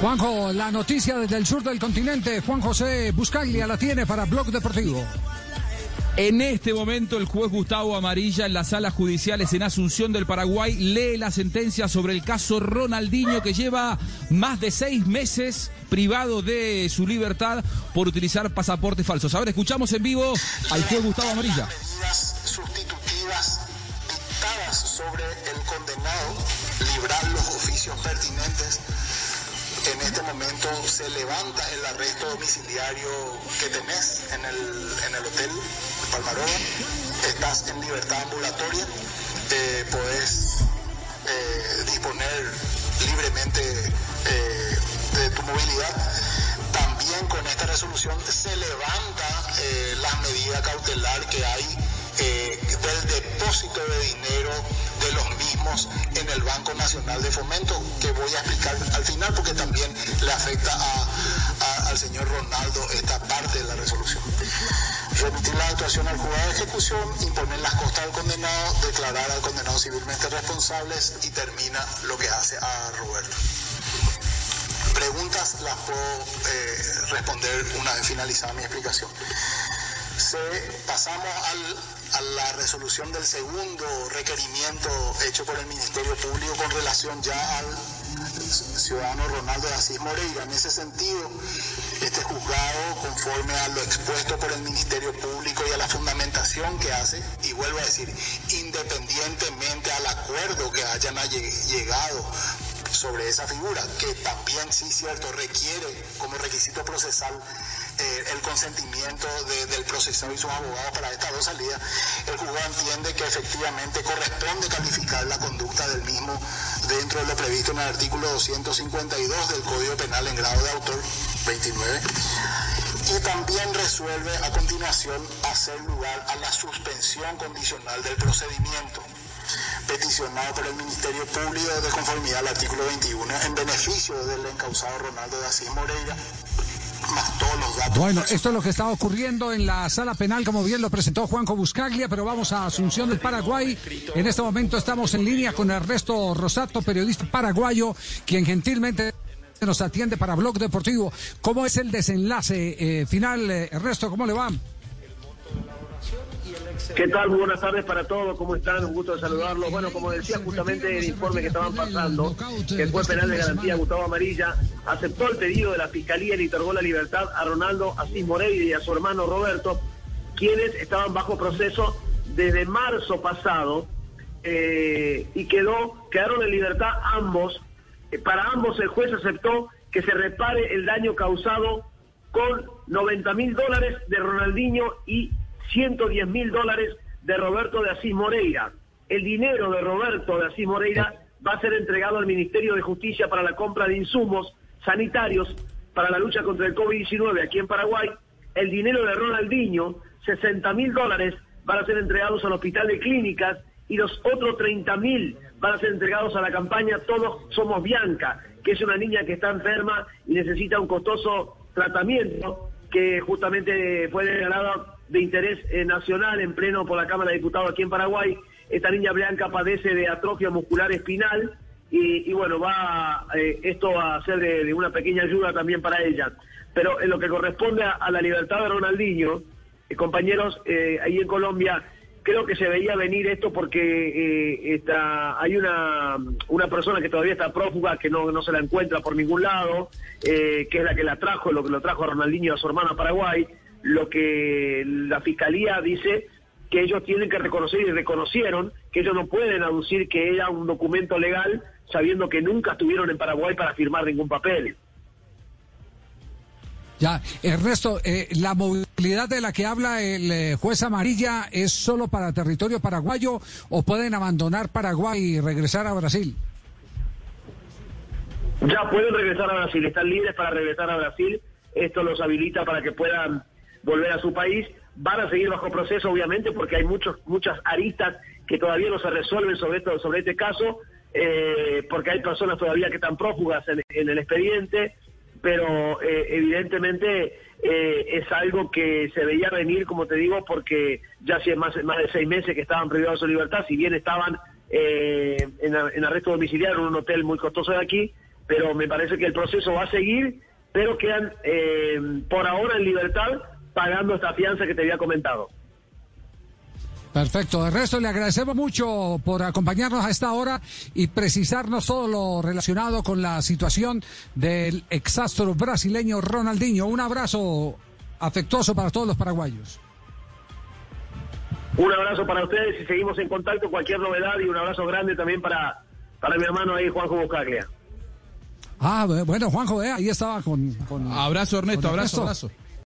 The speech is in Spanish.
Juanjo, la noticia desde el sur del continente. Juan José Buscaglia la tiene para Blog Deportivo. En este momento, el juez Gustavo Amarilla en las salas judiciales en Asunción del Paraguay lee la sentencia sobre el caso Ronaldinho que lleva más de seis meses privado de su libertad por utilizar pasaportes falsos. Ahora escuchamos en vivo al juez Gustavo Amarilla. Medidas sustitutivas dictadas sobre el condenado, librar los oficios pertinentes en este momento se levanta el arresto domiciliario que tenés en el, en el hotel Palmaroba, estás en libertad ambulatoria, eh, podés eh, disponer libremente eh, de tu movilidad. También con esta resolución se levanta la medida cautelar que hay del depósito de dinero en el Banco Nacional de Fomento, que voy a explicar al final porque también le afecta al señor Ronaldo esta parte de la resolución. Remitir la actuación al juzgado de ejecución, imponer las costas al condenado, declarar al condenado civilmente responsables y termina lo que hace a Roberto. Preguntas las puedo eh, responder una vez finalizada mi explicación. Se, pasamos al a la resolución del segundo requerimiento hecho por el Ministerio Público con relación ya al ciudadano Ronaldo de Asís Moreira. En ese sentido, este juzgado, conforme a lo expuesto por el Ministerio Público y a la fundamentación que hace, y vuelvo a decir, independientemente al acuerdo que hayan llegado sobre esa figura, que también sí cierto requiere como requisito procesal eh, el consentimiento del procesado y sus abogados para estas dos salidas, el juzgado entiende que efectivamente corresponde calificar la conducta del mismo dentro de lo previsto en el artículo 252 del Código Penal en grado de autor 29 y también resuelve a continuación hacer lugar a la suspensión condicional del procedimiento peticionado por el Ministerio Público de conformidad al artículo 21 en beneficio del encausado Ronaldo de Asís Moreira bueno, esto es lo que está ocurriendo en la sala penal, como bien lo presentó Juanjo Buscaglia, pero vamos a Asunción del Paraguay. En este momento estamos en línea con Ernesto Rosato, periodista paraguayo, quien gentilmente nos atiende para Blog Deportivo. ¿Cómo es el desenlace eh, final, eh, Ernesto? ¿Cómo le va? ¿Qué tal? Muy buenas tardes para todos. ¿Cómo están? Un gusto de saludarlos. Bueno, como decía justamente el informe que estaban pasando, que el juez penal de garantía Gustavo Amarilla aceptó el pedido de la Fiscalía y le otorgó la libertad a Ronaldo Asís Moreira y a su hermano Roberto, quienes estaban bajo proceso desde marzo pasado eh, y quedó, quedaron en libertad ambos. Eh, para ambos el juez aceptó que se repare el daño causado con 90 mil dólares de Ronaldinho y 110 mil dólares de Roberto de Asís Moreira. El dinero de Roberto de Asís Moreira va a ser entregado al Ministerio de Justicia para la compra de insumos sanitarios para la lucha contra el COVID-19 aquí en Paraguay. El dinero de Ronaldinho, 60 mil dólares, van a ser entregados al Hospital de Clínicas y los otros 30 mil van a ser entregados a la campaña Todos Somos Bianca, que es una niña que está enferma y necesita un costoso tratamiento que justamente fue declarado de interés eh, nacional en pleno por la Cámara de Diputados aquí en Paraguay. Esta niña blanca padece de atrofia muscular espinal y, bueno, va eh, esto a ser de, una pequeña ayuda también para ella. Pero en lo que corresponde a, la libertad de Ronaldinho, eh, compañeros, ahí en Colombia, creo que se veía venir esto porque está, hay una, una persona que todavía está prófuga, que no, no se la encuentra por ningún lado, que es la que la trajo, lo que lo trajo a Ronaldinho a su hermana Paraguay lo que la fiscalía dice que ellos tienen que reconocer y reconocieron que ellos no pueden aducir que era un documento legal sabiendo que nunca estuvieron en Paraguay para firmar ningún papel. Ya, Ernesto, eh, ¿la movilidad de la que habla el eh, juez Amarilla es solo para territorio paraguayo o pueden abandonar Paraguay y regresar a Brasil? Ya pueden regresar a Brasil, están libres para regresar a Brasil. Esto los habilita para que puedan volver a su país. Van a seguir bajo proceso, obviamente, porque hay muchos, muchas aristas que todavía no se resuelven sobre, esto, sobre este caso, eh, porque hay personas todavía que están prófugas en, el expediente, pero eh, evidentemente eh, es algo que se veía venir, como te digo, porque ya hace más, más de seis meses que estaban privados de su libertad, si bien estaban en, en arresto domiciliario en un hotel muy costoso de aquí, pero me parece que el proceso va a seguir, pero quedan eh, por ahora en libertad pagando esta fianza que te había comentado. Perfecto. De resto, le agradecemos mucho por acompañarnos a esta hora y precisarnos todo lo relacionado con la situación del exastro brasileño Ronaldinho. Un abrazo afectuoso para todos los paraguayos. Un abrazo para ustedes y seguimos en contacto. Cualquier novedad y un abrazo grande también para, para mi hermano ahí, Juanjo Bocaglia. Ah, bueno, Juanjo, eh, ahí estaba con, con Abrazo, Ernesto, con abrazo, abrazo.